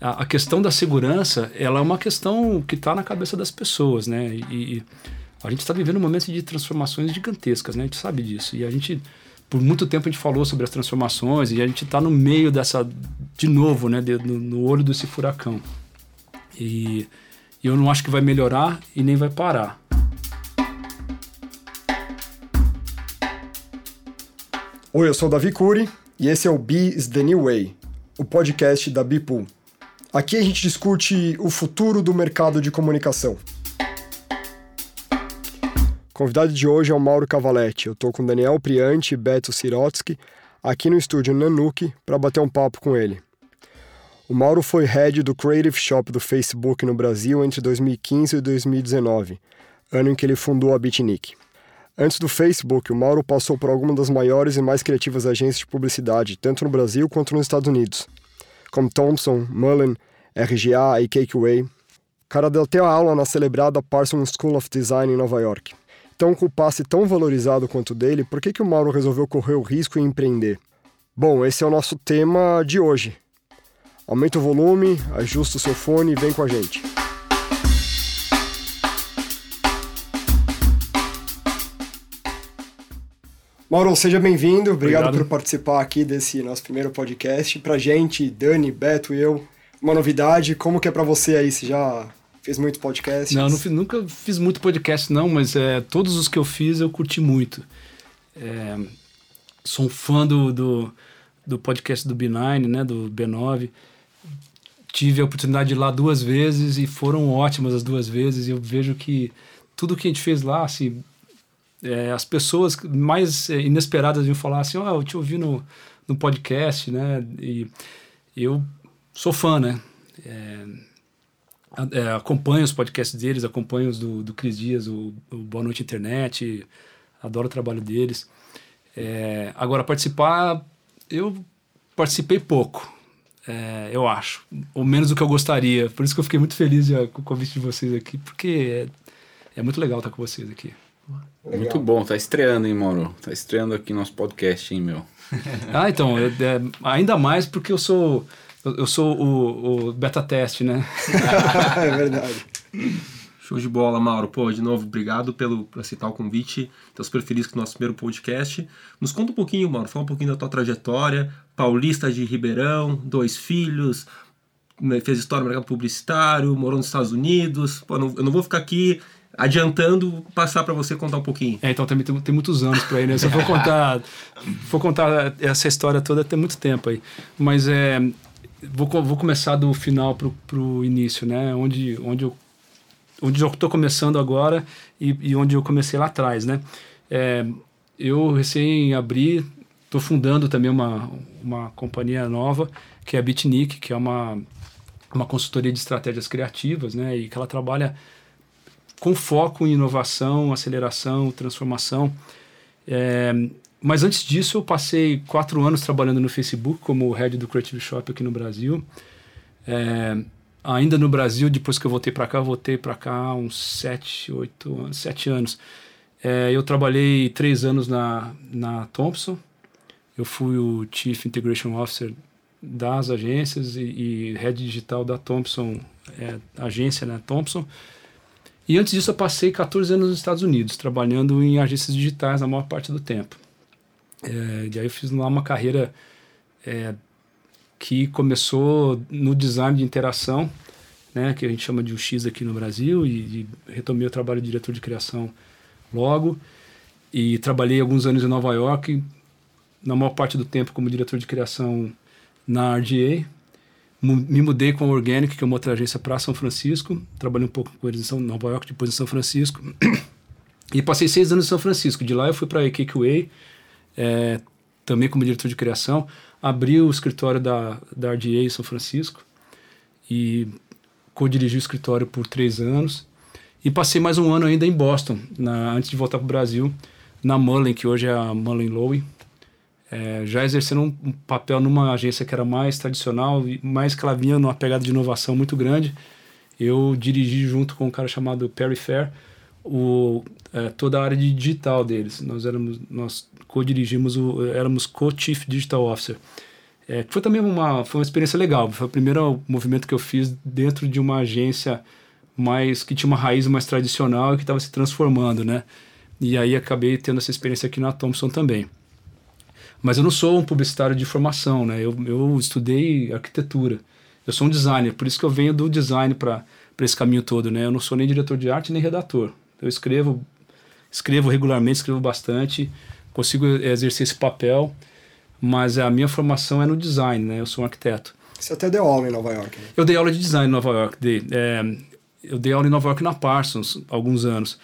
a, a, questão da segurança, ela é uma questão que está na cabeça das pessoas, né? E, e a gente está vivendo um momento de transformações gigantescas, né? A gente sabe disso. E a gente, por muito tempo, a gente falou sobre as transformações e a gente está no meio dessa, de novo, né? De, no, no, olho desse furacão. E, eu não acho que vai melhorar e nem vai parar. Oi, eu sou o Davi Cury e esse é o Be is the New Way, o podcast da Bipool. Aqui a gente discute o futuro do mercado de comunicação. O convidado de hoje é o Mauro Cavaletti. Eu estou com Daniel Priante e Beto Sirotsky aqui no estúdio Nanuki para bater um papo com ele. O Mauro foi head do Creative Shop do Facebook no Brasil entre 2015 e 2019, ano em que ele fundou a Bitnik. Antes do Facebook, o Mauro passou por algumas das maiores e mais criativas agências de publicidade, tanto no Brasil quanto nos Estados Unidos, como Thomson, Mullen, RGA e Cakeway. O cara deu até aula na celebrada Parsons School of Design em Nova York. Então, com o passe tão valorizado quanto dele, por que, que o Mauro resolveu correr o risco e empreender? Bom, esse é o nosso tema de hoje. Aumenta o volume, ajusta o seu fone e vem com a gente. Mauro, seja bem-vindo. Obrigado, Obrigado, por participar aqui desse nosso primeiro podcast. Pra gente, Dani, Beto e eu, uma novidade. Como que é para você aí? Você já fez muito podcast? Não, não nunca fiz muito podcast não, mas é, todos os que eu fiz eu curti muito. É, sou um fã do, do, do, podcast do B9, né, do B9. Tive a oportunidade de ir lá duas vezes e foram ótimas as duas vezes. E eu vejo que tudo que a gente fez lá, assim, é, as pessoas mais é, inesperadas iam falar assim, oh, eu te ouvi no, no podcast, né? E eu sou fã, né? É, é, acompanho os podcasts deles, acompanho os do, do Cris Dias, o, o Boa Noite Internet, adoro o trabalho deles. É, agora, participar, eu participei pouco, é, eu acho, ou menos do que eu gostaria. Por isso que eu fiquei muito feliz já, com o convite de vocês aqui, porque é, é muito legal estar com vocês aqui. Legal. Muito bom, tá estreando, hein, Mauro? Tá estreando aqui nosso podcast, hein, meu? ah, então, é, é, ainda mais porque eu sou eu sou o, o beta teste, né? é verdade. Show de bola, Mauro. Pô, de novo, obrigado pelo, por aceitar o convite. Estou super feliz com o nosso primeiro podcast. Nos conta um pouquinho, Mauro, fala um pouquinho da tua trajetória. Paulista de Ribeirão, dois filhos, né, fez história no mercado publicitário, morou nos Estados Unidos. Pô, não, eu não vou ficar aqui adiantando, passar para você contar um pouquinho. É, então também tem, tem muitos anos para aí, né? Se eu for contar, for contar essa história toda, tem muito tempo aí. Mas é, vou, vou começar do final pro, pro início, né? Onde, onde eu onde eu estou começando agora e, e, onde eu comecei lá atrás, né? É, eu recém abri, estou fundando também uma, uma companhia nova, que é a Bitnik, que é uma, uma consultoria de estratégias criativas, né? E que ela trabalha com foco em inovação, aceleração, transformação. É, mas antes disso, eu passei quatro anos trabalhando no Facebook como head do Creative Shop aqui no Brasil. É, ainda no Brasil, depois que eu voltei para cá, eu voltei para cá uns sete, oito anos, sete anos. É, eu trabalhei três anos na, na Thompson. Eu fui o Chief Integration Officer das agências e, e head digital da Thompson, é, agência, né, Thompson. E antes disso eu passei 14 anos nos Estados Unidos, trabalhando em agências digitais na maior parte do tempo. É, e aí eu fiz lá uma carreira é, que começou no design de interação, né, que a gente chama de UX aqui no Brasil, e, e retomei o trabalho de diretor de criação logo. E trabalhei alguns anos em Nova York, na maior parte do tempo como diretor de criação na RGA, me mudei com a Organic, que é uma outra agência, para São Francisco. Trabalhei um pouco com eles em Nova York, depois em São Francisco. E passei seis anos em São Francisco. De lá eu fui para a Cakeway, é, também como diretor de criação. Abri o escritório da, da RDA em São Francisco e co-dirigi o escritório por três anos. E passei mais um ano ainda em Boston, na, antes de voltar para o Brasil, na Mullen, que hoje é a Mullen Lowe é, já exercendo um, papel numa agência que era mais tradicional, mais que ela vinha numa pegada de inovação muito grande. Eu dirigi junto com um cara chamado Perry Fair o, é, toda a área de digital deles. Nós éramos, nós co-dirigimos, o, éramos co-chief digital officer. É, foi também uma, foi uma experiência legal. Foi o primeiro movimento que eu fiz dentro de uma agência mais que tinha uma raiz mais tradicional e que estava se transformando, né? E aí acabei tendo essa experiência aqui na Thompson também. Mas eu não sou um publicitário de formação, né? Eu, eu estudei arquitetura. Eu sou um designer, por isso que eu venho do design para esse caminho todo, né? Eu não sou nem diretor de arte nem redator. Eu escrevo escrevo regularmente, escrevo bastante, consigo exercer esse papel mas a minha formação é no design, né? Eu sou um arquiteto. Você até deu aula em Nova York, né? Eu dei aula de design em Nova York. Dei, é, eu dei aula em Nova York na Parsons, alguns anos,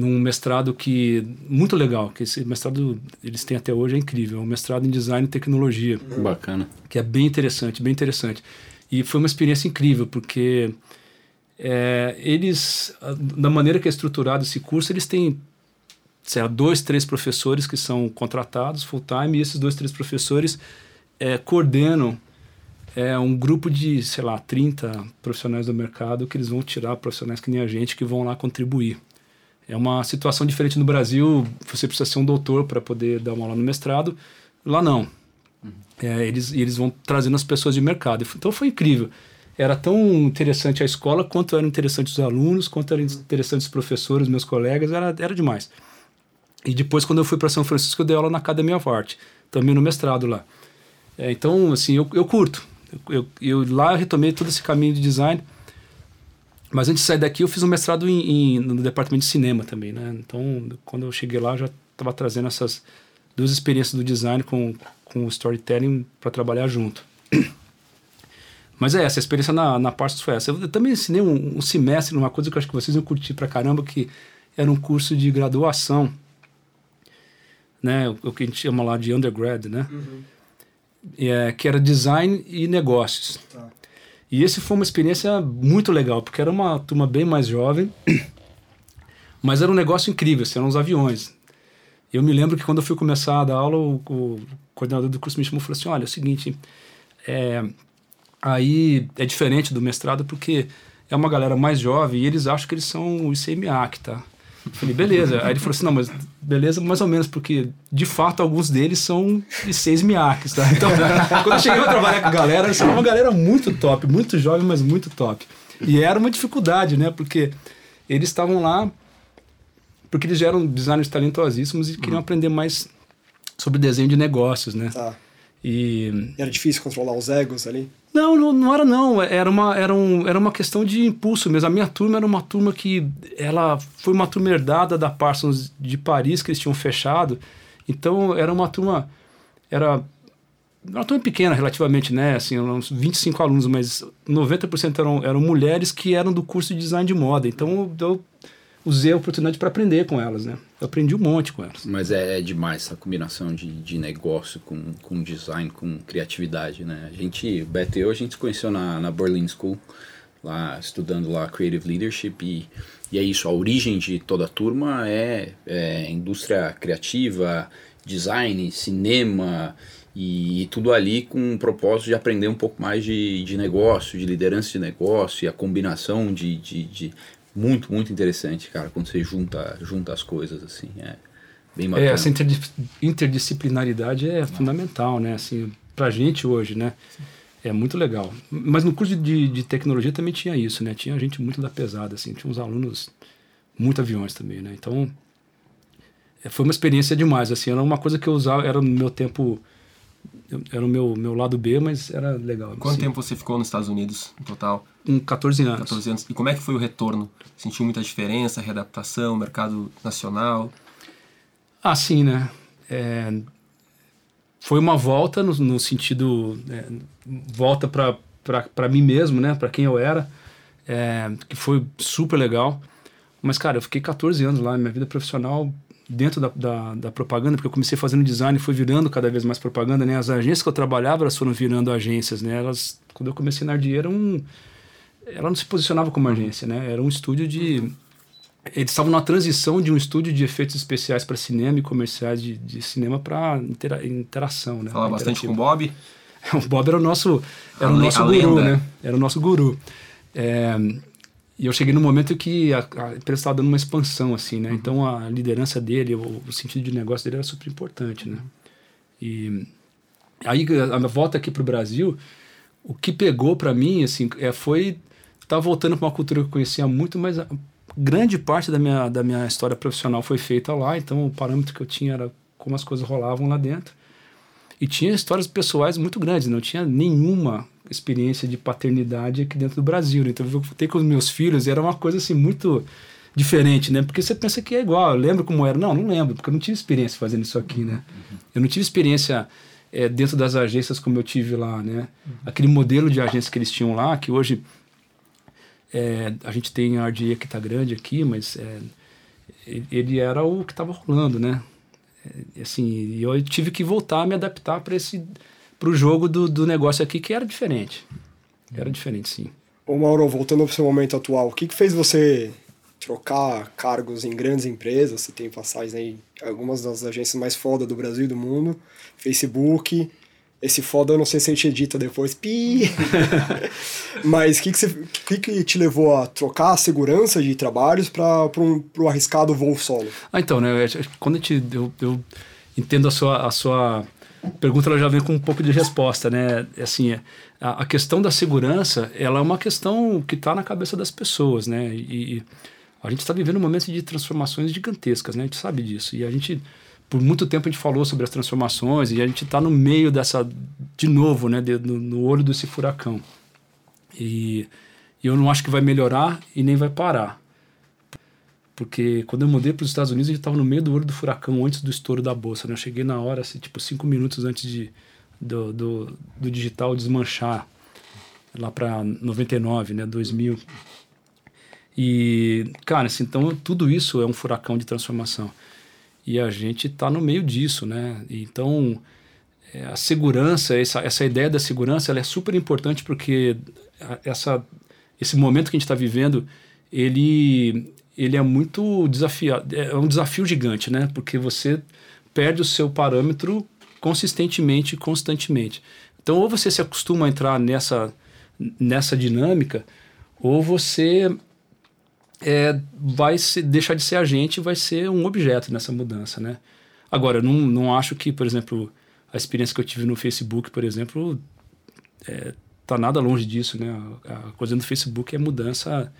num mestrado que muito legal, que esse mestrado eles têm até hoje é incrível, é um mestrado em design e tecnologia. Bacana. Que é bem interessante, bem interessante. E foi uma experiência incrível, porque é, eles, da maneira que é estruturado esse curso, eles têm sei lá, dois, três professores que são contratados full time e esses dois, três professores é, coordenam é, um grupo de, sei lá, 30 profissionais do mercado que eles vão tirar profissionais que nem a gente que vão lá contribuir. É uma situação diferente no Brasil, você precisa ser um doutor para poder dar uma aula no mestrado. Lá não. Uhum. É, eles, eles vão trazendo as pessoas de mercado. Então foi incrível. Era tão interessante a escola quanto eram interessantes os alunos, quanto eram interessantes os professores, meus colegas, era, era demais. E depois, quando eu fui para São Francisco, eu dei aula na Academia of Art, também no mestrado lá. É, então, assim, eu, eu curto. Eu, eu, eu, lá retomei todo esse caminho de design. Mas antes de sair daqui, eu fiz um mestrado em, em, no departamento de cinema também, né? Então, quando eu cheguei lá, eu já estava trazendo essas duas experiências do design com, com o storytelling para trabalhar junto. Mas é essa, a experiência na, na Parsons foi essa. Eu, eu também ensinei um, um semestre numa coisa que eu acho que vocês iam curtir pra caramba, que era um curso de graduação né? O que a gente chama lá de undergrad, né? Uhum. É, que era design e negócios. Tá. E esse foi uma experiência muito legal, porque era uma turma bem mais jovem, mas era um negócio incrível, assim, eram os aviões. Eu me lembro que quando eu fui começar a dar aula, o, o coordenador do curso me chamou e falou assim, olha, é o seguinte, é, aí é diferente do mestrado porque é uma galera mais jovem e eles acham que eles são o ICMAC, tá? Falei, beleza. Aí ele falou assim: não, mas beleza, mais ou menos, porque de fato alguns deles são de seis miaques, tá? Então, quando eu cheguei a trabalhar com a galera, era uma galera muito top, muito jovem, mas muito top. E era uma dificuldade, né? Porque eles estavam lá porque eles já eram designers talentosíssimos e queriam uhum. aprender mais sobre desenho de negócios, né? Tá. E era difícil controlar os egos ali? Não, não, não, era não. Era uma, era, um, era uma questão de impulso mesmo. A minha turma era uma turma que ela foi uma turma herdada da Parsons de Paris que eles tinham fechado. Então era uma turma era uma turma pequena relativamente, né? Assim, uns 25 alunos, mas 90% eram, eram mulheres que eram do curso de design de moda. Então eu usei a oportunidade para aprender com elas, né? Eu aprendi um monte com elas. Mas é, é demais essa combinação de, de negócio com, com design, com criatividade, né? A gente, Beto e eu, a gente se conheceu na, na Berlin School, lá estudando lá Creative Leadership e, e é isso, a origem de toda a turma é, é indústria criativa, design, cinema e, e tudo ali com o propósito de aprender um pouco mais de, de negócio, de liderança de negócio e a combinação de, de, de muito, muito interessante, cara, quando você junta, junta as coisas, assim, é bem é, bacana. É, essa interdisciplinaridade é fundamental, né, assim, pra gente hoje, né, é muito legal. Mas no curso de, de tecnologia também tinha isso, né, tinha gente muito da pesada, assim, tinha uns alunos, muito aviões também, né, então é, foi uma experiência demais, assim, era uma coisa que eu usava, era no meu tempo era o meu, meu lado B, mas era legal. Quanto assim. tempo você ficou nos Estados Unidos no total? Com 14 anos. 14 anos. E como é que foi o retorno? Sentiu muita diferença, readaptação, mercado nacional? Ah, sim, né? É, foi uma volta no, no sentido é, volta para mim mesmo, né? Para quem eu era, é, que foi super legal. Mas cara, eu fiquei 14 anos lá, minha vida profissional dentro da, da, da, propaganda, porque eu comecei fazendo design e fui virando cada vez mais propaganda, né? As agências que eu trabalhava, elas foram virando agências, né? Elas, quando eu comecei na Ardier, um, ela não se posicionava como agência, né? Era um estúdio de... Eles estavam na transição de um estúdio de efeitos especiais para cinema e comerciais de, de cinema para intera interação, né? Falar bastante com o Bob? o Bob era o nosso, era o nosso guru, lenda. né? Era o nosso guru. É, e eu cheguei no momento que a, a empresa estava dando uma expansão, assim, né? Uhum. Então a liderança dele, o, o, sentido de negócio dele era super importante, né? E, Aí, a minha volta aqui para o Brasil, o que pegou para mim, assim, é, foi estar tá voltando para uma cultura que eu conhecia muito, mas a grande parte da minha, da minha história profissional foi feita lá, então o parâmetro que eu tinha era como as coisas rolavam lá dentro. E tinha histórias pessoais muito grandes, não tinha nenhuma experiência de paternidade aqui dentro do Brasil. Né? Então eu voltei com os meus filhos e era uma coisa assim muito diferente, né? Porque você pensa que é igual, eu lembro como era. Não, não lembro, porque eu não tive experiência fazendo isso aqui, né? Eu não tive experiência é, dentro das agências como eu tive lá, né? Aquele modelo de agência que eles tinham lá, que hoje é, a gente tem a RDA que está grande aqui, mas é, ele era o que estava rolando, né? Assim, eu tive que voltar a me adaptar para esse para o jogo do, do negócio aqui que era diferente. Era diferente, sim. Ô Mauro, voltando para o seu momento atual, o que, que fez você trocar cargos em grandes empresas? Você tem passagens aí, algumas das agências mais foda do Brasil e do mundo, Facebook, esse foda eu não sei se a gente edita depois. Pi! Mas o que, que, você, que, que te levou a trocar a segurança de trabalhos para um, o arriscado voo solo? Ah, então, né? Quando a gente, eu, eu entendo a sua, a sua pergunta, ela já vem com um pouco de resposta, né? Assim, a, a questão da segurança, ela é uma questão que está na cabeça das pessoas, né? E, e a gente está vivendo um momento de transformações gigantescas, né? A gente sabe disso. E a gente por muito tempo a gente falou sobre as transformações e a gente está no meio dessa, de novo, né, de, no, no, olho desse furacão. E, eu não acho que vai melhorar e nem vai parar. Porque quando eu mudei para os Estados Unidos, a gente estava no meio do olho do furacão antes do estouro da bolsa. Né? Eu cheguei na hora, assim, tipo, cinco minutos antes de, do, do, do digital desmanchar, lá para 99, né, 2000. E, cara, assim, então tudo isso é um furacão de transformação e a gente está no meio disso, né? Então, é, a segurança, essa, essa ideia da segurança, ela é super importante porque essa, esse momento que a gente está vivendo, ele, ele é muito desafiado, é um desafio gigante, né? Porque você perde o seu parâmetro consistentemente, constantemente. Então, ou você se acostuma a entrar nessa, nessa dinâmica, ou você é, vai se, deixar de ser agente e vai ser um objeto nessa mudança, né? Agora, eu não, não acho que, por exemplo, a experiência que eu tive no Facebook, por exemplo, é, tá nada longe disso, né? A coisa do Facebook é mudança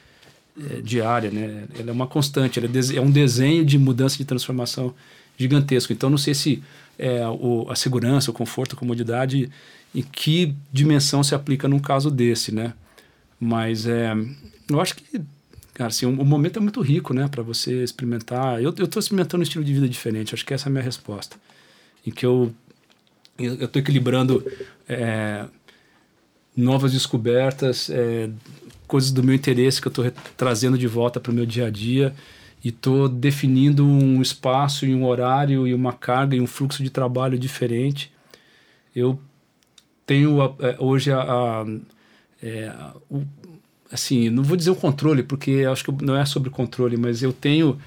é, diária, né? Ela é uma constante, ela é, é, um desenho de mudança de transformação gigantesco. Então, não sei se é, o, a segurança, o conforto, a comodidade, em que dimensão se aplica num caso desse, né? Mas é, eu acho que Cara, assim, o, o momento é muito rico, né, para você experimentar. Eu, tô experimentando um estilo de vida diferente, acho que essa é a minha resposta. Em que eu eu estou equilibrando é, novas descobertas, é, coisas do meu interesse que eu estou trazendo de volta para o meu dia a dia e estou definindo um espaço e um horário e uma carga e um fluxo de trabalho diferente. Eu tenho é, hoje a, a, é, o, assim, não vou dizer o controle, porque acho que não é sobre controle, mas eu tenho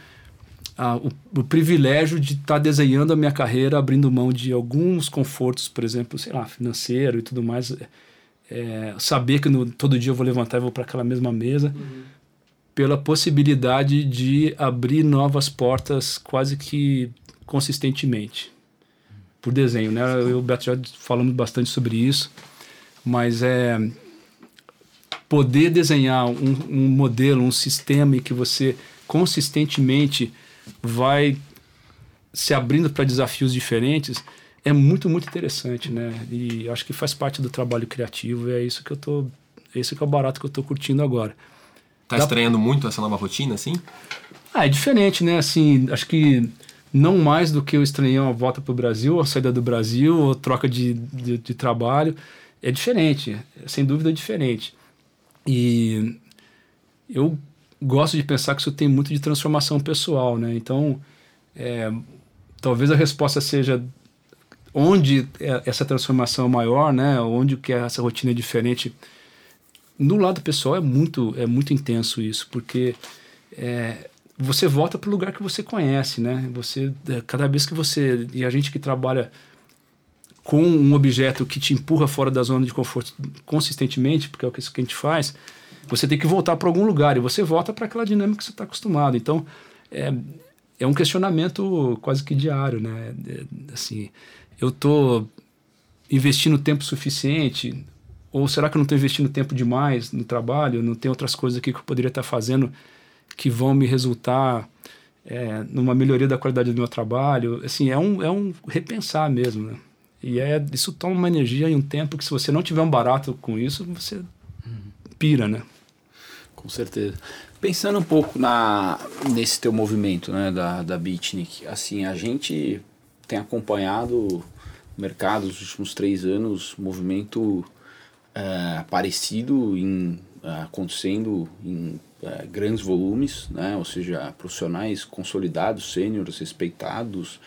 a, o, o, privilégio de estar tá desenhando a minha carreira, abrindo mão de alguns confortos, por exemplo, sei lá, financeiro e tudo mais. É, saber que no, todo dia eu vou levantar e vou para aquela mesma mesa, uhum. pela possibilidade de abrir novas portas quase que consistentemente. Por desenho, né? Eu e o Beto já falamos bastante sobre isso, mas é poder desenhar um, um modelo, um sistema em que você consistentemente vai se abrindo para desafios diferentes é muito muito interessante, né? E acho que faz parte do trabalho criativo. E é isso que eu tô, esse que é o barato que eu tô curtindo agora. Tá Dá... estranhando muito essa nova rotina, assim? Ah, é diferente, né? Assim, acho que não mais do que eu estranhei uma volta para o Brasil, a saída do Brasil, ou troca de, de, de trabalho. É diferente, sem dúvida é diferente. E eu gosto de pensar que isso tem muito de transformação pessoal, né? Então, é, talvez a resposta seja onde é essa transformação é maior, né? Onde que essa rotina é diferente. No lado pessoal é muito é muito intenso isso, porque é, você volta para o lugar que você conhece, né? Você é, cada vez que você e a gente que trabalha com um objeto que te empurra fora da zona de conforto consistentemente, porque é o que a gente faz, você tem que voltar para algum lugar e você volta para aquela dinâmica que você está acostumado. Então, é, é um questionamento quase que diário, né? É, assim, eu tô investindo tempo suficiente? Ou será que eu não estou investindo tempo demais no trabalho? Não tem outras coisas aqui que eu poderia estar fazendo que vão me resultar é, numa melhoria da qualidade do meu trabalho? Assim, é um, é um repensar mesmo, né? E é, isso toma uma energia e um tempo que se você não tiver um barato com isso, você pira, né? Com certeza. Pensando um pouco na, nesse teu movimento né, da, da Beatnik, assim, a gente tem acompanhado mercado nos últimos três anos, movimento é, parecido em, é, acontecendo em é, grandes volumes, né, ou seja, profissionais consolidados, sêniores, respeitados,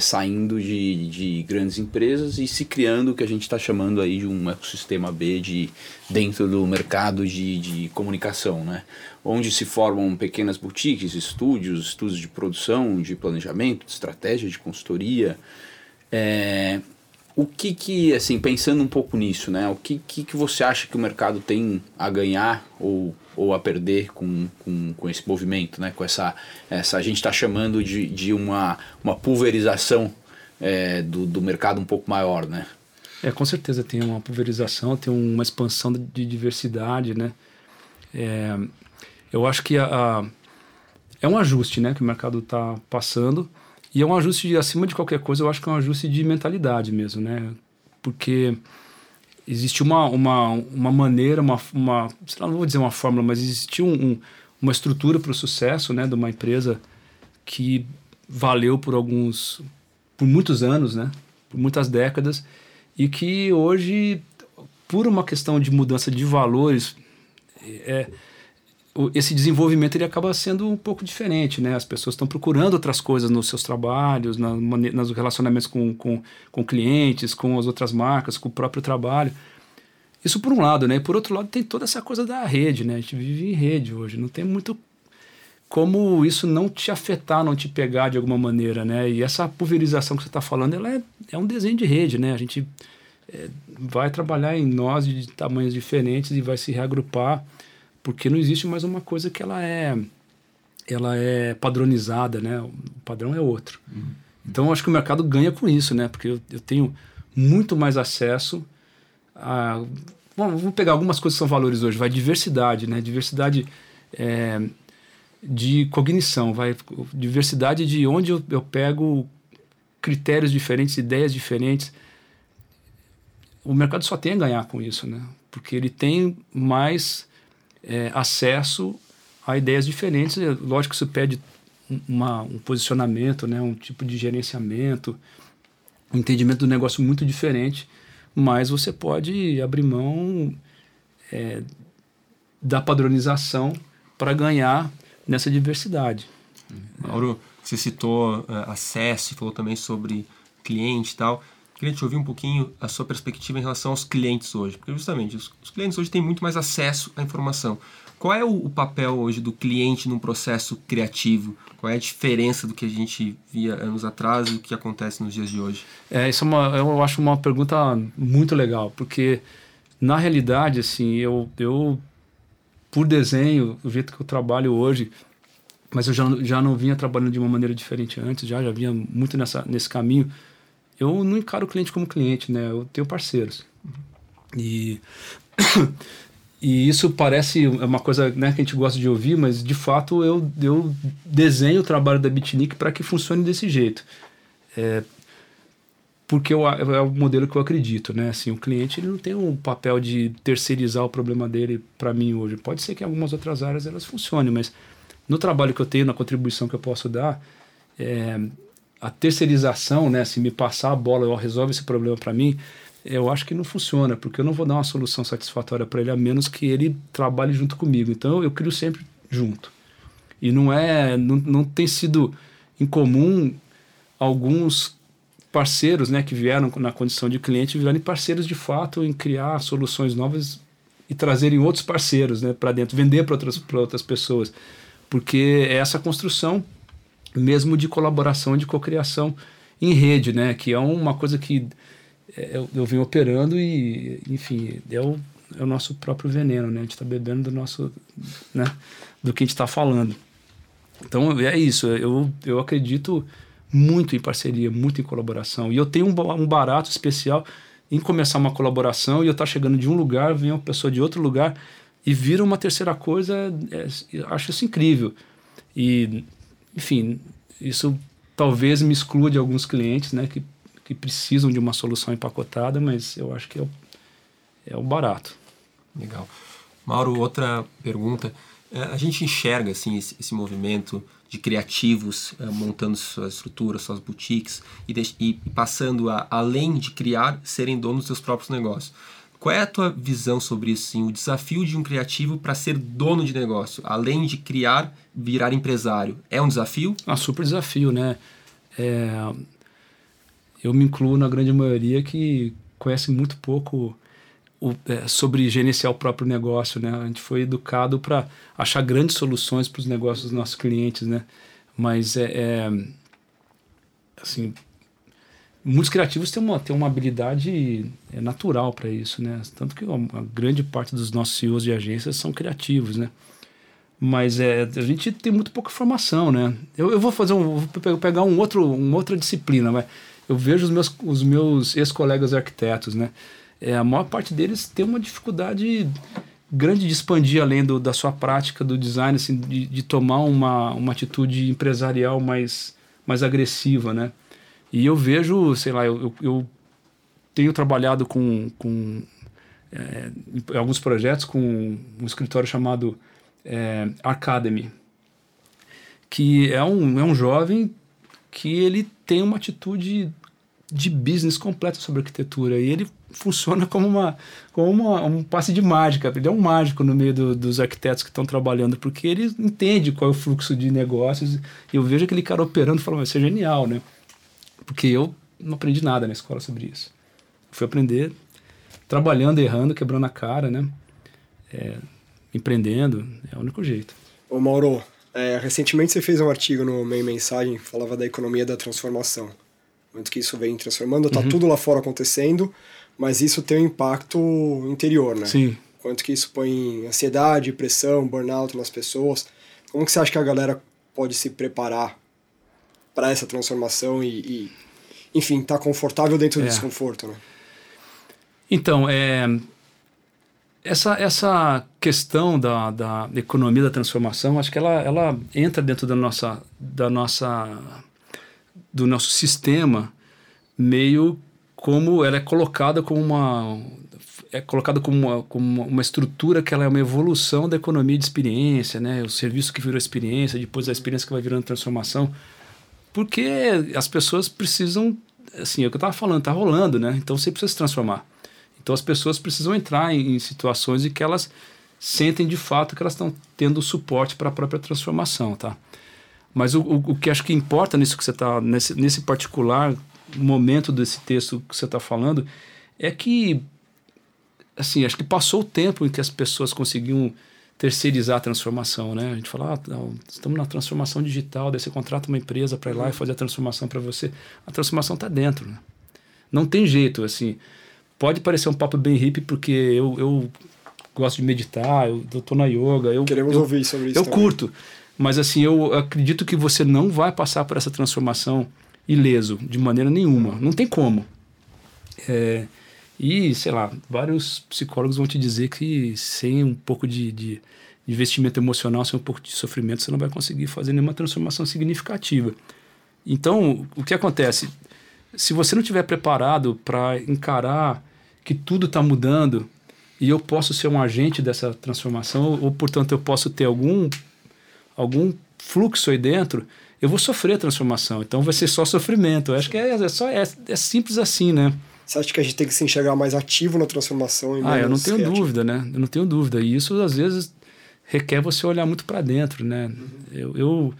saindo de, de grandes empresas e se criando o que a gente está chamando aí de um ecossistema B de, dentro do mercado de, de comunicação, né? onde se formam pequenas boutiques, estúdios, estudos de produção, de planejamento, de estratégia, de consultoria. É, o que que, assim, pensando um pouco nisso, né? O que, que, que você acha que o mercado tem a ganhar ou, ou a perder com, com, com esse movimento, né? Com essa, essa a gente está chamando de, de uma, uma pulverização é, do, do mercado um pouco maior, né? É, com certeza tem uma pulverização, tem uma expansão de diversidade, né? É, eu acho que a, a, é um ajuste, né? Que o mercado está passando e é um ajuste, de, acima de qualquer coisa, eu acho que é um ajuste de mentalidade mesmo, né? Porque existe uma, uma, uma maneira, uma, uma sei lá, não vou dizer uma fórmula, mas existe um, um, uma estrutura para o sucesso né, de uma empresa que valeu por alguns, por muitos anos, né? Por muitas décadas e que hoje, por uma questão de mudança de valores, é, esse desenvolvimento ele acaba sendo um pouco diferente, né? As pessoas estão procurando outras coisas nos seus trabalhos, na, nos relacionamentos com, com, com clientes, com as outras marcas, com o próprio trabalho. Isso por um lado, né? E por outro lado tem toda essa coisa da rede, né? A gente vive em rede hoje, não tem muito como isso não te afetar, não te pegar de alguma maneira, né? E essa pulverização que você está falando, ela é, é um desenho de rede, né? A gente é, vai trabalhar em nós de tamanhos diferentes e vai se reagrupar porque não existe mais uma coisa que ela é ela é padronizada, né? O padrão é outro. Uhum. Então, acho que o mercado ganha com isso, né? Porque eu, eu tenho muito mais acesso a... Bom, vamos pegar algumas coisas que são valores hoje. Vai diversidade, né? Diversidade é, de cognição, vai diversidade de onde eu, eu pego critérios diferentes, ideias diferentes. O mercado só tem a ganhar com isso, né? Porque ele tem mais é, acesso a ideias diferentes. É, lógico que isso pede uma, um posicionamento, né, um tipo de gerenciamento, um entendimento do negócio muito diferente, mas você pode abrir mão é, da padronização para ganhar nessa diversidade. Mauro, você citou uh, acesso, falou também sobre cliente e tal. Queria te ouvir um pouquinho a sua perspectiva em relação aos clientes hoje, porque justamente os, os clientes hoje têm muito mais acesso à informação. Qual é o, o, papel hoje do cliente num processo criativo? Qual é a diferença do que a gente via anos atrás e o que acontece nos dias de hoje? É, isso é uma, eu acho uma pergunta muito legal, porque na realidade, assim, eu, eu por desenho, o jeito que eu trabalho hoje, mas eu já, já não vinha trabalhando de uma maneira diferente antes, já, já vinha muito nessa, nesse caminho eu não encaro o cliente como cliente, né? Eu tenho parceiros. E, e isso parece uma coisa né, que a gente gosta de ouvir, mas de fato eu, eu desenho o trabalho da Bitnik para que funcione desse jeito. É, porque eu, é o modelo que eu acredito, né? Assim, o cliente ele não tem um papel de terceirizar o problema dele para mim hoje. Pode ser que em algumas outras áreas elas funcionem, mas no trabalho que eu tenho, na contribuição que eu posso dar, é, a terceirização, né, se me passar a bola, eu resolve esse problema para mim, eu acho que não funciona, porque eu não vou dar uma solução satisfatória para ele a menos que ele trabalhe junto comigo. Então eu crio sempre junto. E não é, não, não tem sido incomum alguns parceiros, né, que vieram na condição de cliente virarem parceiros de fato em criar soluções novas e trazerem outros parceiros, né, para dentro, vender para outras outras pessoas, porque é essa construção mesmo de colaboração, de cocriação em rede, né? Que é uma coisa que é, eu, eu venho operando e, enfim, é o, é o nosso próprio veneno, né? A gente está bebendo do nosso, né? Do que a gente está falando. Então é isso. Eu, eu acredito muito em parceria, muito em colaboração. E eu tenho um, um barato especial em começar uma colaboração e eu estar tá chegando de um lugar, vem uma pessoa de outro lugar e vira uma terceira coisa, é, acho isso incrível. E, enfim, isso talvez me exclua de alguns clientes, né, que, que precisam de uma solução empacotada, mas eu acho que é o, é o barato. Legal. Mauro, outra pergunta. É, a gente enxerga assim esse, esse movimento de criativos uh, montando sua estrutura, suas boutiques e, de, e passando a, além de criar, serem donos dos seus próprios negócios. Qual é a tua visão sobre isso? Sim? O desafio de um criativo para ser dono de negócio, além de criar, virar empresário, é um desafio? Um super desafio, né? É, eu me incluo na grande maioria que conhece muito pouco o, é, sobre gerenciar o próprio negócio, né? A gente foi educado para achar grandes soluções para os negócios dos nossos clientes, né? Mas é, é assim, muitos criativos têm uma, têm uma habilidade é, natural para isso, né? Tanto que a grande parte dos nossos CEOs de agências são criativos, né? Mas é, a gente tem muito pouca formação, né? Eu, eu vou fazer um, vou pegar um outro, uma outra disciplina, mas eu vejo os meus, os meus ex-colegas arquitetos, né? é, a maior parte deles tem uma dificuldade grande de expandir além do, da sua prática do design, assim, de, de tomar uma, uma atitude empresarial mais, mais agressiva, né? E eu vejo, sei lá, eu, eu tenho trabalhado com, com é, em alguns projetos com um escritório chamado é, Academy, que é um, é um jovem que ele tem uma atitude de business completo sobre arquitetura e ele funciona como, uma, como uma, um passe de mágica. Ele é um mágico no meio do, dos arquitetos que estão trabalhando, porque ele entende qual é o fluxo de negócios. E eu vejo aquele cara operando e falo, vai ser genial, né? Porque eu não aprendi nada na escola sobre isso. Fui aprender trabalhando, errando, quebrando a cara, né? É, empreendendo, é o único jeito. Ô Mauro, é, recentemente você fez um artigo no Meio Mensagem que falava da economia da transformação. Quanto que isso vem transformando, tá uhum. tudo lá fora acontecendo, mas isso tem um impacto interior, né? Sim. Quanto que isso põe ansiedade, pressão, burnout nas pessoas. Como que você acha que a galera pode se preparar para essa transformação e, e enfim, estar tá confortável dentro do é. desconforto, né? Então, é, essa, essa questão da, da economia da transformação, acho que ela, ela entra dentro da nossa, da nossa, do nosso sistema meio como ela é colocada como uma é colocada como uma, como uma estrutura que ela é uma evolução da economia de experiência, né? O serviço que virou experiência, depois a experiência que vai virando transformação, porque as pessoas precisam, assim, é o que eu estava falando, está rolando, né? Então você precisa se transformar. Então as pessoas precisam entrar em, em situações em que elas sentem de fato que elas estão tendo suporte para a própria transformação, tá? Mas o, o, o, que acho que importa nisso que você está, nesse, nesse particular momento desse texto que você está falando é que, assim, acho que passou o tempo em que as pessoas conseguiam terceirizar a transformação, né? A gente fala, ah, não, estamos na transformação digital, daí você contrata uma empresa para ir lá e fazer a transformação para você. A transformação está dentro, né? Não tem jeito, assim. Pode parecer um papo bem hippie, porque eu, eu gosto de meditar, eu, tô na yoga. Eu, Queremos eu, ouvir sobre isso Eu também. curto. Mas, assim, eu acredito que você não vai passar por essa transformação ileso, de maneira nenhuma. Não tem como. É, e, sei lá, vários psicólogos vão te dizer que sem um pouco de, de investimento emocional, sem um pouco de sofrimento, você não vai conseguir fazer nenhuma transformação significativa. Então, o que acontece? Se você não estiver preparado para encarar que tudo está mudando e eu posso ser um agente dessa transformação, ou, portanto, eu posso ter algum, algum fluxo aí dentro, eu vou sofrer a transformação. Então vai ser só sofrimento. Eu acho que é, é só, é, é, simples assim, né? Você acha que a gente tem que se enxergar mais ativo na transformação? E ah, eu não tenho criativo? dúvida, né? Eu não tenho dúvida. E isso, às vezes, requer você olhar muito para dentro, né? Uhum. Eu, eu,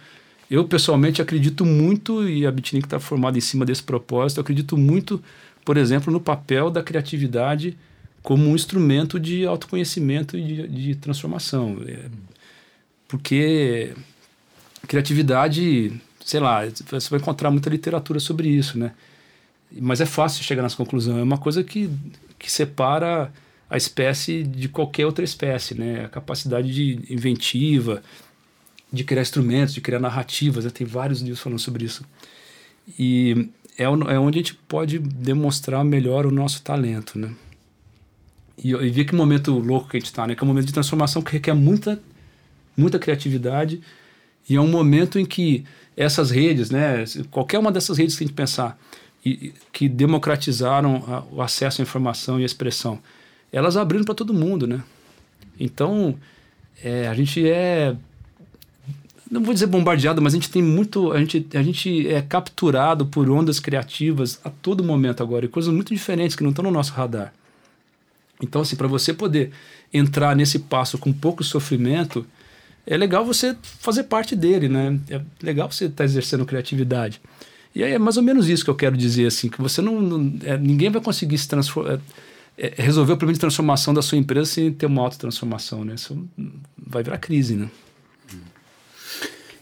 eu, pessoalmente, acredito muito, e a Bitnik está formada em cima desse propósito, eu acredito muito, por exemplo, no papel da criatividade como um instrumento de autoconhecimento e de, de transformação. É, porque criatividade, sei lá, você vai encontrar muita literatura sobre isso, né? Mas é fácil chegar nessa conclusão. É uma coisa que, que separa a espécie de qualquer outra espécie, né? A capacidade de inventiva, de criar instrumentos, de criar narrativas. Né? Tem vários livros falando sobre isso. E é, é onde a gente pode demonstrar melhor o nosso talento, né? E, e ver que momento louco que a gente está, né? Que é um momento de transformação que requer muita, muita criatividade e é um momento em que essas redes, né? Qualquer uma dessas redes que a gente pensar e, que democratizaram a, o acesso à informação e à expressão, elas abriram para todo mundo, né? Então, é, a gente é não vou dizer bombardeado, mas a gente tem muito, a gente, a gente é capturado por ondas criativas a todo momento agora, e coisas muito diferentes que não estão no nosso radar. Então, assim, para você poder entrar nesse passo com pouco sofrimento, é legal você fazer parte dele, né? É legal você estar tá exercendo criatividade. E é mais ou menos isso que eu quero dizer, assim, que você não. não é, ninguém vai conseguir se transformar. É, é, resolver o problema de transformação da sua empresa sem ter uma autotransformação, né? Isso vai virar crise, né?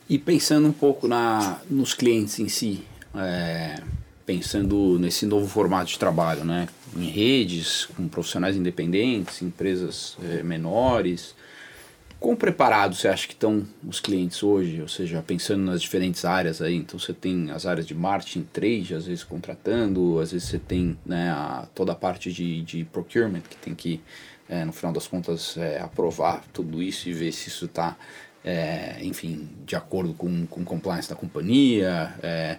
E pensando um pouco na, nos clientes em si, é, pensando nesse novo formato de trabalho, né? Em redes, com profissionais independentes, empresas é, menores, Quão preparados você acha que estão os clientes hoje? Ou seja, pensando nas diferentes áreas aí, então você tem as áreas de marketing, trade, às vezes contratando, às vezes você tem né, a, toda a parte de, de procurement que tem que, é, no final das contas, é, aprovar tudo isso e ver se isso está, é, enfim, de acordo com, com compliance da companhia. É,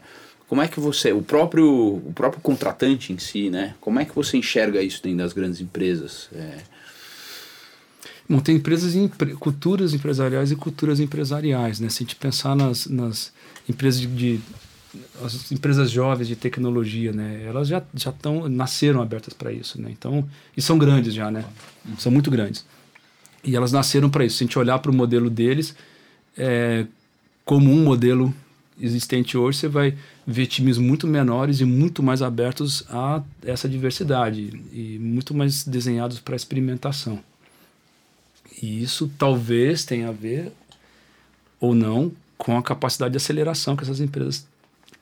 como é que você, o próprio, o próprio contratante em si, né? Como é que você enxerga isso dentro das grandes empresas? É, Tem empresas, culturas empresariais e culturas empresariais, né? Se a gente pensar nas, nas empresas de, de as empresas jovens de tecnologia, né? Elas já já estão nasceram abertas para isso, né? Então, e são grandes já, né? São muito grandes. E elas nasceram para isso. Se a gente olhar para o modelo deles, é, como um modelo existente hoje, você vai ver times muito menores e muito mais abertos a essa diversidade e muito mais desenhados para experimentação. E isso talvez tenha a ver ou não com a capacidade de aceleração que essas empresas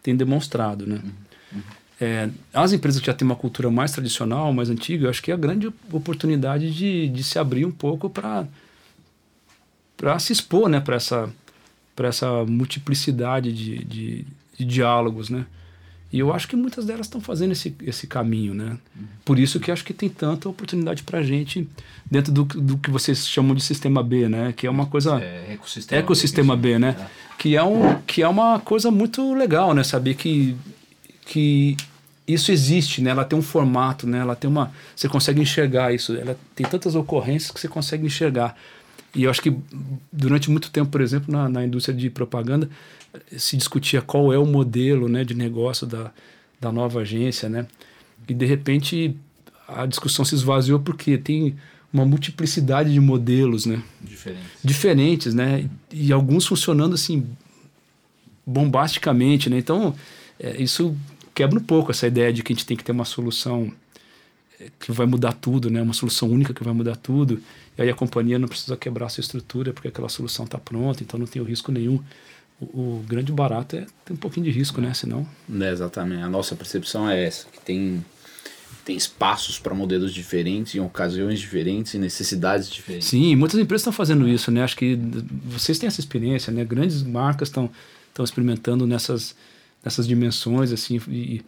têm demonstrado, né? Uhum. Uhum. É, as empresas que já têm uma cultura mais tradicional, mais antiga, eu acho que é a grande oportunidade de, de se abrir um pouco para para se expor, né, para essa para essa multiplicidade de, de, de diálogos, né? E eu acho que muitas delas estão fazendo esse, esse caminho, né? Por isso que acho que tem tanta oportunidade para a gente dentro do, do que vocês chamam de sistema B, né? Que é uma coisa... É, ecossistema, ecossistema B, B né? É. Que, é um, que é uma coisa muito legal, né? Saber que, que isso existe, né? Ela tem um formato, né? Ela tem uma... Você consegue enxergar isso. Ela tem tantas ocorrências que você consegue enxergar. E eu acho que durante muito tempo, por exemplo, na, na indústria de propaganda, se discutia qual é o modelo né, de negócio da, da nova agência, né? E de repente a discussão se esvaziou porque tem uma multiplicidade de modelos, né? Diferentes. Diferentes, né? E, e alguns funcionando assim bombasticamente, né? Então é, isso quebra um pouco essa ideia de que a gente tem que ter uma solução é, que vai mudar tudo, né? Uma solução única que vai mudar tudo. E aí a companhia não precisa quebrar a sua estrutura porque aquela solução está pronta, então não tem o risco nenhum. O, o, grande barato é ter um pouquinho de risco, né? Senão. É, exatamente. A nossa percepção é essa, que tem, tem espaços para modelos diferentes, em ocasiões diferentes, e necessidades diferentes. Sim, muitas empresas estão fazendo isso, né? Acho que vocês têm essa experiência, né? Grandes marcas estão estão experimentando nessas nessas dimensões assim e,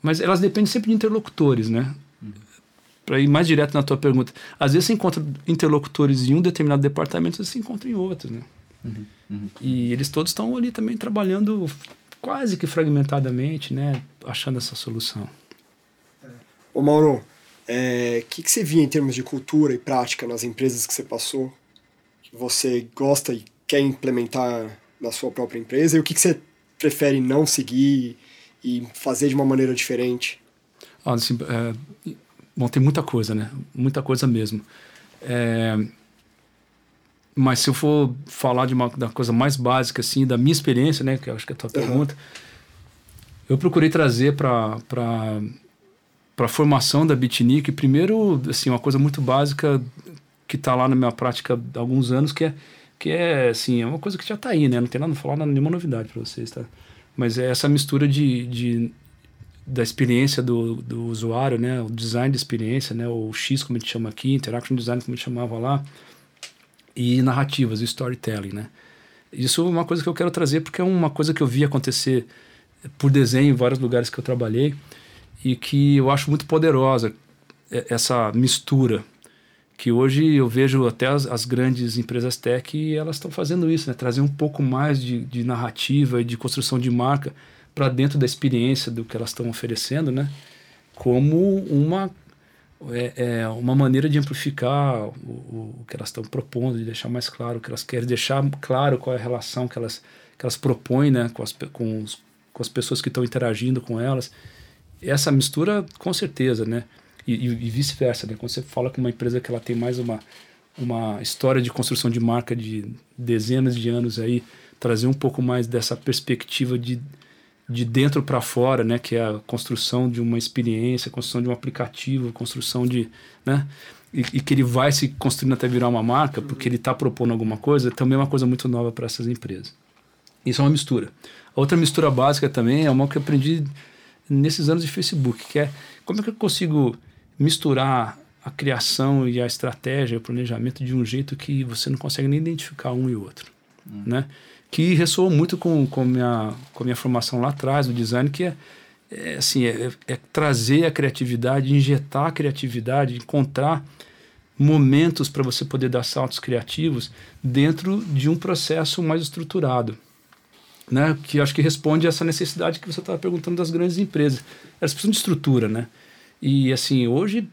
mas elas dependem sempre de interlocutores né para ir mais direto na tua pergunta, às vezes você encontra interlocutores em um determinado departamento, você encontra em outro, né? Uhum, uhum. E eles todos estão ali também trabalhando quase que fragmentadamente, né? Achando essa solução. Ô Mauro, o é, que, que você via em termos de cultura e prática nas empresas que você passou, que você gosta e quer implementar na sua própria empresa, e o que, que você prefere não seguir e fazer de uma maneira diferente? Ah, assim, é, Bom, tem muita coisa, né? Muita coisa mesmo. É, mas se eu for falar de uma da coisa mais básica, assim, da minha experiência, né? Que eu acho que é a tua pergunta, eu procurei trazer para para a formação da Bitnik, primeiro, assim, uma coisa muito básica que está lá na minha prática há alguns anos, que é, que é, assim, é uma coisa que já está aí, né? Não tem nada, não falar nenhuma novidade para vocês, tá? Mas é essa mistura de, de da experiência do, do usuário, né? O design de experiência, né? O X, como a gente chama aqui, interaction design, como a gente chamava lá, e narrativas, storytelling, né? Isso é uma coisa que eu quero trazer porque é uma coisa que eu vi acontecer por desenho em vários lugares que eu trabalhei e que eu acho muito poderosa essa mistura que hoje eu vejo até as, as grandes empresas tech elas estão fazendo isso, né? trazer um pouco mais de, de narrativa e de construção de marca para dentro da experiência do que elas estão oferecendo, né? como uma é, é, uma maneira de amplificar o, o, que elas estão propondo, de deixar mais claro o que elas querem, deixar claro qual é a relação que elas, que elas propõem né? com, as, com, os, com as pessoas que estão interagindo com elas. Essa mistura, com certeza, né? e, e, e vice-versa, né? Quando você fala com uma empresa que ela tem mais uma, uma história de construção de marca de dezenas de anos aí, trazer um pouco mais dessa perspectiva de, de dentro para fora, né? Que é a construção de uma experiência, construção de um aplicativo, construção de, né? E, e que ele vai se construindo até virar uma marca, porque ele está propondo alguma coisa, também é uma coisa muito nova para essas empresas. Isso é uma mistura. A outra mistura básica também é uma que eu aprendi nesses anos de Facebook, que é como é que eu consigo misturar a criação e a estratégia, o planejamento de um jeito que você não consegue nem identificar um e outro, hum. né? Que ressoou muito com com minha com a minha formação lá atrás do design, que é, é assim é, é, trazer a criatividade, injetar a criatividade, encontrar momentos para você poder dar saltos criativos dentro de um processo mais estruturado, né? Que acho que responde a essa necessidade que você estava perguntando das grandes empresas. Elas precisam de estrutura, né? E assim, hoje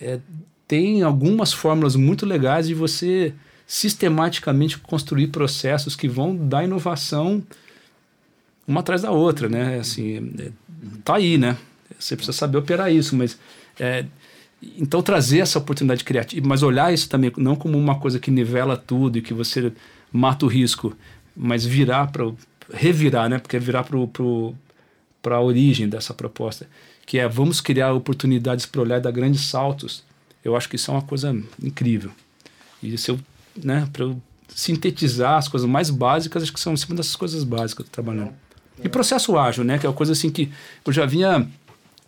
é, tem algumas fórmulas muito legais de você sistematicamente construir processos que vão dar inovação uma atrás da outra, né? Assim, é, tá aí, né? Você precisa saber operar isso, mas é, então trazer essa oportunidade criativa, mas olhar isso também não como uma coisa que nivela tudo e que você mata o risco, mas virar para revirar, né? Porque é virar para a origem dessa proposta que é vamos criar oportunidades para olhar e dar grandes saltos, eu acho que isso é uma coisa incrível. E se eu, né, para sintetizar as coisas mais básicas, acho que são em cima dessas coisas básicas que eu trabalhando. E processo ágil, né, que é uma coisa assim que eu já vinha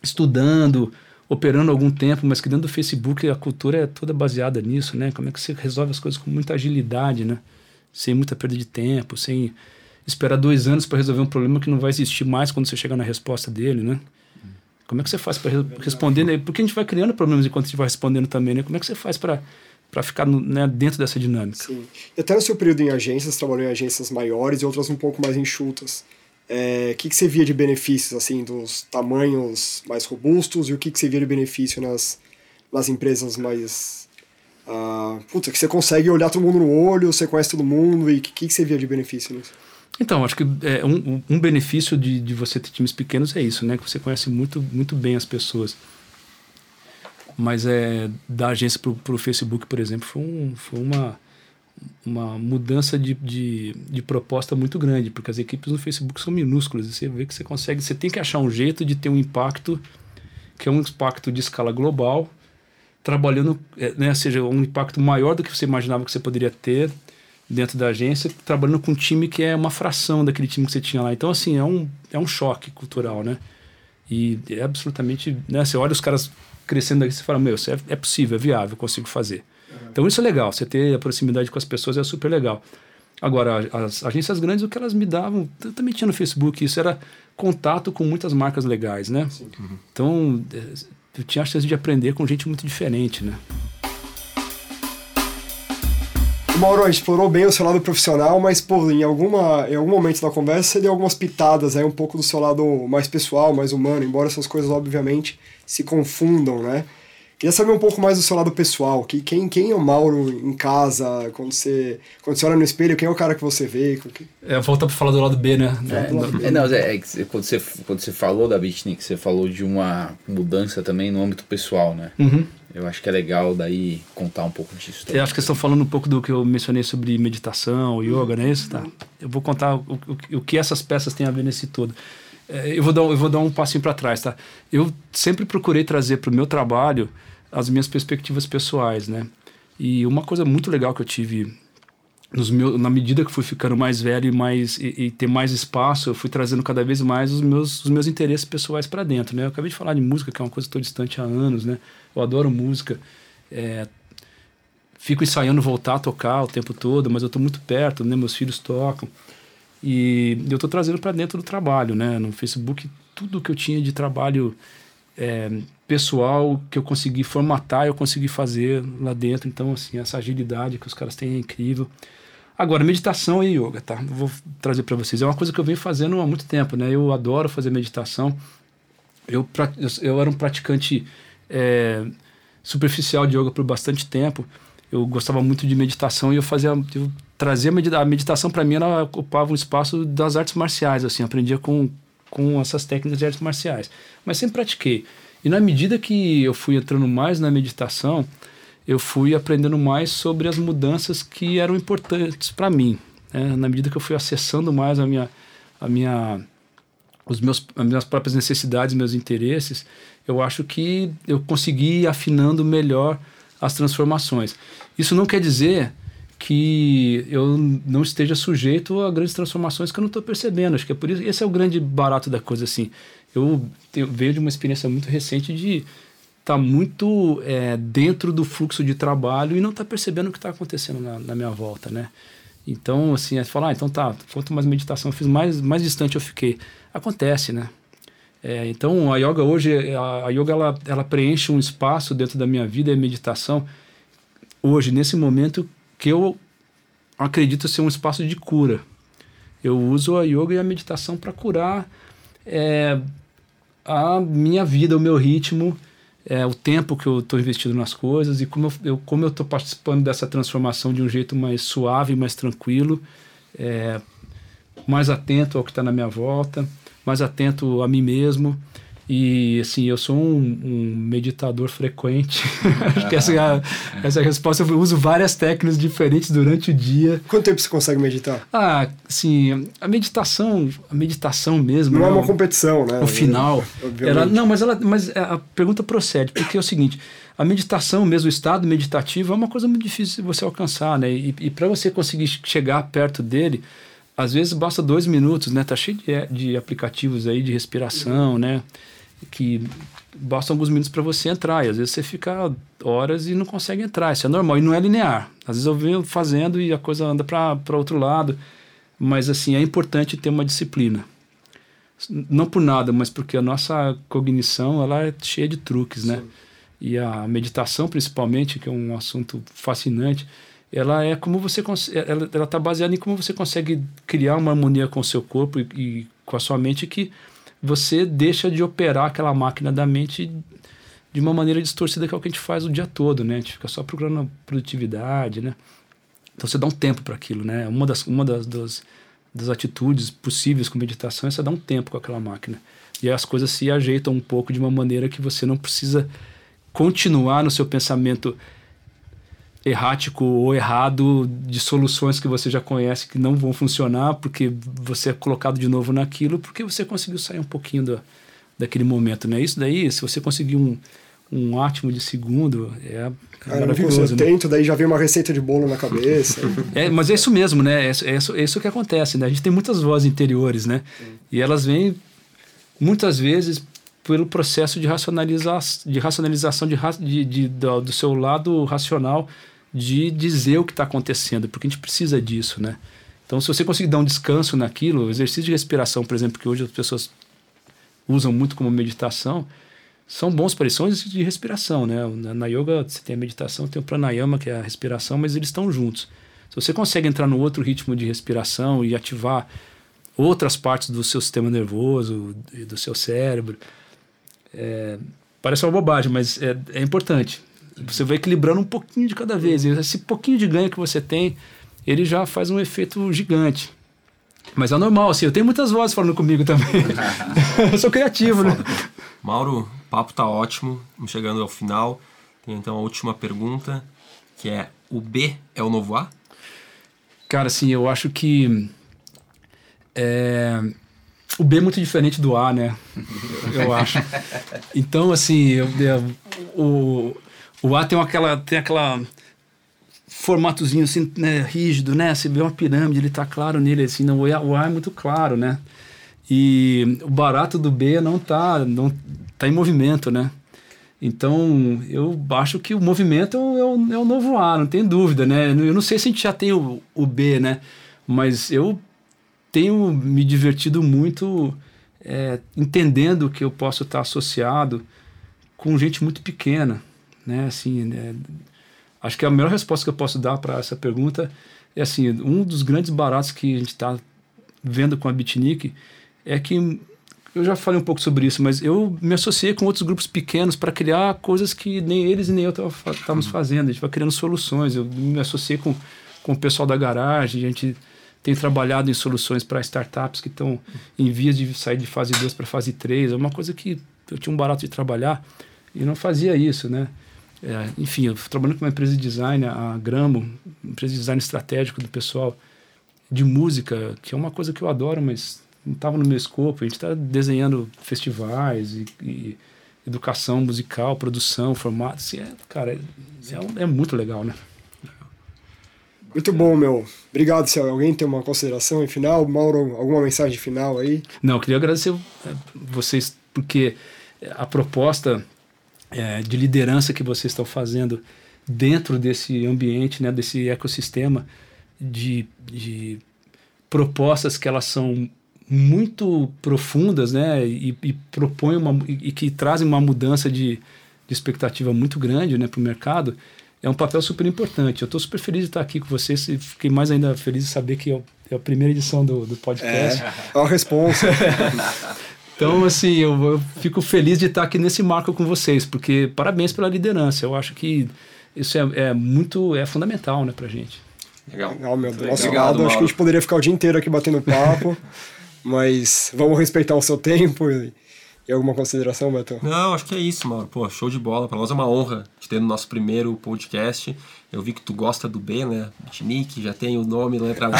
estudando, operando há algum tempo, mas que dentro do Facebook a cultura é toda baseada nisso, né? Como é que você resolve as coisas com muita agilidade, né? Sem muita perda de tempo, sem esperar dois anos para resolver um problema que não vai existir mais quando você chegar na resposta dele, né? Como é que você faz para responder? Né? Porque a gente vai criando problemas enquanto a gente vai respondendo também, né? Como é que você faz para para ficar né, dentro dessa dinâmica? Sim. E até no seu período em agências, trabalhou em agências maiores e outras um pouco mais enxutas. O é, que, que você via de benefícios, assim, dos tamanhos mais robustos e o que, que você via de benefício nas, nas empresas mais... Uh, puta, que você consegue olhar todo mundo no olho, você conhece todo mundo e o que, que, que você via de benefício nisso? Então, acho que é, um, um benefício de, de você ter times pequenos é isso, né? Que você conhece muito, muito bem as pessoas. Mas é, da agência para o Facebook, por exemplo, foi, um, foi uma, uma mudança de, de, de, proposta muito grande, porque as equipes no Facebook são minúsculas. E você vê que você consegue, você tem que achar um jeito de ter um impacto que é um impacto de escala global, trabalhando, é, né, seja um impacto maior do que você imaginava que você poderia ter dentro da agência, trabalhando com um time que é uma fração daquele time que você tinha lá. Então, assim, é um, é um choque cultural, né? E é absolutamente. Né? Você olha os caras crescendo aqui e fala: Meu, isso é, é possível, é viável, eu consigo fazer. Uhum. Então, isso é legal. Você ter a proximidade com as pessoas é super legal. Agora, as agências grandes, o que elas me davam, eu também tinha no Facebook, isso era contato com muitas marcas legais, né? Uhum. Então, é, eu tinha a chance de aprender com gente muito diferente, né? Mauro explorou bem o seu lado profissional, mas, pô, em, alguma, em algum momento da conversa você deu algumas pitadas aí, um pouco do seu lado mais pessoal, mais humano, embora essas coisas, obviamente, se confundam, né? Queria saber um pouco mais do seu lado pessoal. Que, quem, quem é o Mauro em casa? Quando você, quando você olha no espelho, quem é o cara que você vê? Que... É, volta para falar do lado B, né? É, é, não, é, é, quando, você, quando você falou da Bitnik, você falou de uma mudança também no âmbito pessoal, né? Uhum. Eu acho que é legal daí contar um pouco disso. Também. Eu acho que estão falando um pouco do que eu mencionei sobre meditação, yoga, não é isso? Tá. Eu vou contar o, o, o que essas peças têm a ver nesse todo. É, eu, vou dar, eu vou dar um passinho para trás, tá? Eu sempre procurei trazer para o meu trabalho as minhas perspectivas pessoais, né? E uma coisa muito legal que eu tive meus, na medida que fui ficando mais velho e mais e, e, ter mais espaço, eu fui trazendo cada vez mais os meus, os meus interesses pessoais para dentro, né? Eu acabei de falar de música, que é uma coisa que estou distante há anos, né? Eu adoro música. É, fico ensaiando voltar a tocar o tempo todo, mas eu estou muito perto, né? Meus filhos tocam. E eu estou trazendo para dentro do trabalho, né? No Facebook, tudo que eu tinha de trabalho é, pessoal que eu consegui formatar, eu consegui fazer lá dentro. Então, assim, essa agilidade que os caras têm é incrível. Agora, meditação e yoga, tá? Vou trazer para vocês. É uma coisa que eu venho fazendo há muito tempo, né? Eu adoro fazer meditação. Eu, eu era um praticante é, superficial de yoga por bastante tempo. Eu gostava muito de meditação e eu fazia, eu trazia a meditação para mim, ela ocupava um espaço das artes marciais, assim, aprendia com, com essas técnicas de artes marciais. Mas sempre pratiquei. E na medida que eu fui entrando mais na meditação, eu fui aprendendo mais sobre as mudanças que eram importantes para mim. Né? Na medida que eu fui acessando mais a minha, a minha, os meus, as minhas próprias necessidades, meus interesses, eu acho que eu consegui ir afinando melhor as transformações. Isso não quer dizer que eu não esteja sujeito a grandes transformações que eu não estou percebendo. Acho que é por isso, esse é o grande barato da coisa assim. Eu, vejo de uma experiência muito recente de está muito é, dentro do fluxo de trabalho e não está percebendo o que está acontecendo na, na, minha volta, né? Então, assim, é falar, ah, então tá, quanto mais meditação eu fiz, mais, mais distante eu fiquei. Acontece, né? É, então, a yoga hoje, a, a yoga, ela, ela preenche um espaço dentro da minha vida, a meditação, hoje, nesse momento, que eu acredito ser um espaço de cura. Eu uso a yoga e a meditação para curar é, a minha vida, o meu ritmo, é, o tempo que eu estou investindo nas coisas e como eu, eu como eu estou participando dessa transformação de um jeito mais suave, mais tranquilo, é, mais atento ao que está na minha volta, mais atento a mim mesmo. E assim, eu sou um, um meditador frequente. Acho que essa é, a, essa é a resposta. Eu uso várias técnicas diferentes durante o dia. Quanto tempo você consegue meditar? Ah, sim, a meditação, a meditação mesmo. Não é né, uma competição, né? O final. Ela, não, mas, ela, mas a pergunta procede, porque é o seguinte: a meditação, mesmo o estado meditativo, é uma coisa muito difícil de você alcançar, né? E, e para você conseguir chegar perto dele, às vezes basta dois minutos, né? Tá cheio de, de aplicativos aí de respiração, né? que basta alguns minutos para você entrar e às vezes você fica horas e não consegue entrar. Isso é normal e não é linear. Às vezes eu venho fazendo e a coisa anda para outro lado, mas assim é importante ter uma disciplina. Não por nada, mas porque a nossa cognição ela é cheia de truques, né? Sim. né? E a meditação, principalmente, que é um assunto fascinante, ela é como você ela ela está baseada em como você consegue criar uma harmonia com o seu corpo e, e com a sua mente que você deixa de operar aquela máquina da mente de uma maneira distorcida que é o que a gente faz o dia todo, né? A gente fica só procurando produtividade, né? Então você dá um tempo para aquilo, né? Uma das uma das, das, das atitudes possíveis com meditação é você dar um tempo com aquela máquina. E aí as coisas se ajeitam um pouco de uma maneira que você não precisa continuar no seu pensamento errático ou errado de soluções que você já conhece que não vão funcionar porque você é colocado de novo naquilo porque você conseguiu sair um pouquinho do, daquele momento, né? Isso daí, se você conseguir um, um átimo de segundo, é Cara, maravilhoso. Eu né? tento, daí já vem uma receita de bolo na cabeça. é, mas é isso mesmo, né? É, é, isso, é isso que acontece, né? A gente tem muitas vozes interiores, né? Sim. E elas vêm muitas vezes pelo processo de, racionalizar, de racionalização de, de, de do, do seu lado racional de dizer o que está acontecendo, porque a gente precisa disso, né? Então, se você conseguir dar um descanso naquilo, exercício de respiração, por exemplo, que hoje as pessoas usam muito como meditação, são bons para isso, são de respiração, né? Na yoga você tem a meditação, tem o pranayama, que é a respiração, mas eles estão juntos. Se você consegue entrar no outro ritmo de respiração e ativar outras partes do seu sistema nervoso do seu cérebro, é, parece uma bobagem, mas é, é importante. Você vai equilibrando um pouquinho de cada vez. E esse pouquinho de ganho que você tem, ele já faz um efeito gigante. Mas é normal, assim, eu tenho muitas vozes falando comigo também. eu sou criativo, né? Mauro, o papo tá ótimo, Estamos chegando ao final. Tem então a última pergunta, que é: o B é o novo A? Cara, assim, eu acho que. É, o B é muito diferente do A, né? Eu acho. Então, assim, eu, eu, o, o A tem aquela, tem aquela formatozinho assim, né, rígido, né? Você vê uma pirâmide, ele tá claro nele, assim, não, o A, o A é muito claro, né? E o barato do B não tá, não tá em movimento, né? Então, eu acho que o movimento é o, é o novo A, não tem dúvida, né? Eu não sei se a gente já tem o, o B, né? Mas eu tenho me divertido muito é, entendendo que eu posso estar associado com gente muito pequena, né? Assim, né? acho que a melhor resposta que eu posso dar para essa pergunta é assim, um dos grandes baratos que a gente está vendo com a Bitnik é que eu já falei um pouco sobre isso, mas eu me associei com outros grupos pequenos para criar coisas que nem eles e nem eu estávamos fazendo. A gente vai criando soluções. Eu me associei com, com o pessoal da garagem, a gente tem trabalhado em soluções para startups que estão em vias de sair de fase 2 para fase 3. É uma coisa que eu tinha um barato de trabalhar e não fazia isso, né? É, enfim, eu trabalhando com uma empresa de design, a Gramo, empresa de design estratégico do pessoal de música, que é uma coisa que eu adoro, mas não estava no meu escopo. A gente está desenhando festivais e, e, educação musical, produção, formato. Assim, é, cara, é, é, é, muito legal, né? Muito bom, meu. Obrigado, se alguém tem uma consideração em final. Mauro, alguma mensagem final aí? Não, eu queria agradecer é, vocês, porque a proposta é, de liderança que vocês estão fazendo dentro desse ambiente, né, desse ecossistema de, de propostas que elas são muito profundas, né, e, e propõem uma e, que trazem uma mudança de, de expectativa muito grande, né, para o mercado, é um papel super importante. Eu estou super feliz de estar aqui com vocês e fiquei mais ainda feliz de saber que é, é a primeira edição do, do podcast. É, é uma responsa. Então, assim, eu, eu, fico feliz de estar aqui nesse marco com vocês, porque parabéns pela liderança. Eu acho que isso é, é muito, é fundamental, né, pra gente. Legal. Legal, meu. Do nosso lado, acho que a gente poderia ficar o dia inteiro aqui batendo papo, mas vamos respeitar o seu tempo e e alguma consideração, Beto? Não, acho que é isso, Mauro. Pô, show de bola. Para nós é uma honra te ter no nosso primeiro podcast. Eu vi que tu gosta do B, né? Bitnik, já tem o nome, letra B.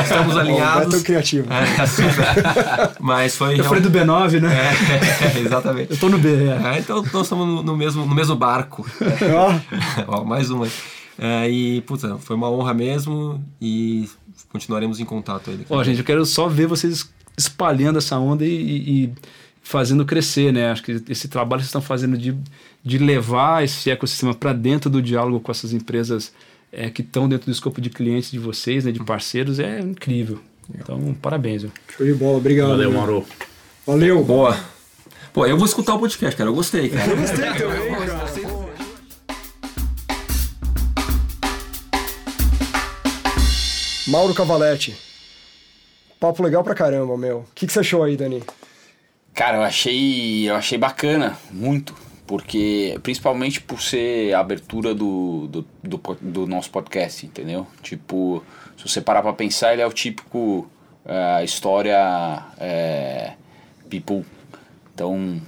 Estamos alinhados. Criativo. É, Mas foi... Eu falei do B9, né? É, exatamente. Eu tô no B, é. é então nós estamos no mesmo, no mesmo barco. Ó, mais uma. É, e, puta, foi uma honra mesmo e continuaremos em contato aí. Ó, gente, eu quero só ver vocês espalhando essa onda e, e fazendo crescer, né? Acho que esse trabalho que vocês estão fazendo de, de levar esse ecossistema para dentro do diálogo com essas empresas é, que estão dentro do escopo de clientes de vocês, né, de parceiros, é incrível. Então, parabéns. Viu? Show de bola, obrigado. Valeu, Mauro. Valeu. Boa. Pô, eu vou escutar o podcast, cara. Eu gostei, cara. Eu gostei também, cara. Mauro Cavaletti. Papo legal pra caramba, meu. O que, que você achou aí, Dani? Cara, eu achei, eu achei bacana, muito. Porque, principalmente por ser a abertura do, do, do, do nosso podcast, entendeu? Tipo, se você parar pra pensar, ele é o típico uh, história uh, people. Então,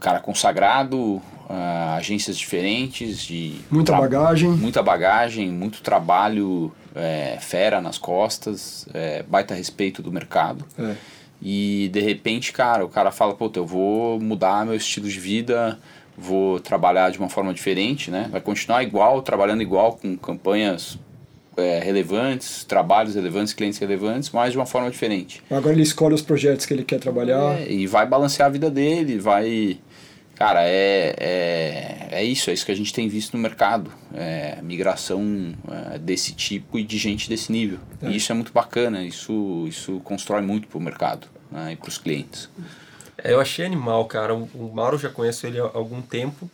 cara consagrado, uh, agências diferentes, de muita bagagem, muita bagagem, muito trabalho é, fera nas costas, é, baita respeito do mercado. É. E de repente, cara, o cara fala, pô, eu vou mudar meu estilo de vida, vou trabalhar de uma forma diferente, né? Vai continuar igual, trabalhando igual, com campanhas é, relevantes, trabalhos relevantes, clientes relevantes, mas de uma forma diferente. Agora ele escolhe os projetos que ele quer trabalhar. É, e vai balancear a vida dele, vai. Cara, é, é, é isso, é isso que a gente tem visto no mercado. É, migração é, desse tipo e de gente desse nível. É. E isso é muito bacana, isso, isso constrói muito para o mercado né, e para os clientes. Eu achei animal, cara. O Mauro já conheço ele há algum tempo.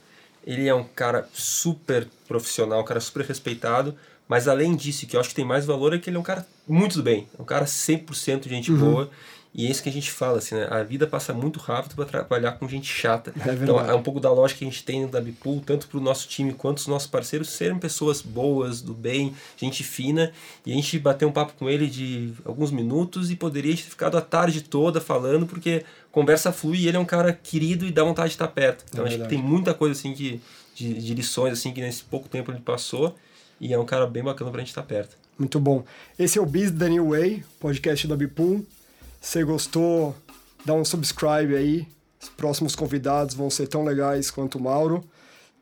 Ele é um cara super profissional, um cara super respeitado. Mas além disso, que eu acho que tem mais valor é que ele é um cara muito bem. É um cara 100% gente uhum. boa. E é isso que a gente fala, assim, né? A vida passa muito rápido para trabalhar com gente chata. É então é um pouco da lógica que a gente tem da Bipool, tanto para o nosso time quanto os nossos parceiros serem pessoas boas, do bem, gente fina. E a gente bateu um papo com ele de alguns minutos e poderia ter ficado a tarde toda falando, porque conversa flui e ele é um cara querido e dá vontade de estar perto. Então é acho que tem muita coisa assim que, de, de lições assim que nesse pouco tempo ele passou. E é um cara bem bacana para a gente estar perto. Muito bom. Esse é o Biz da New Way, podcast da Bipool. Se gostou, dá um subscribe aí. Os próximos convidados vão ser tão legais quanto o Mauro.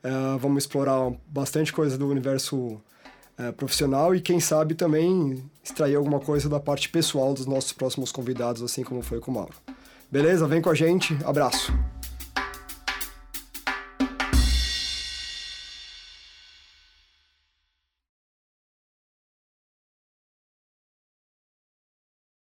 Uh, vamos explorar bastante coisa do universo uh, profissional e, quem sabe, também extrair alguma coisa da parte pessoal dos nossos próximos convidados, assim como foi com o Mauro. Beleza? Vem com a gente. Abraço.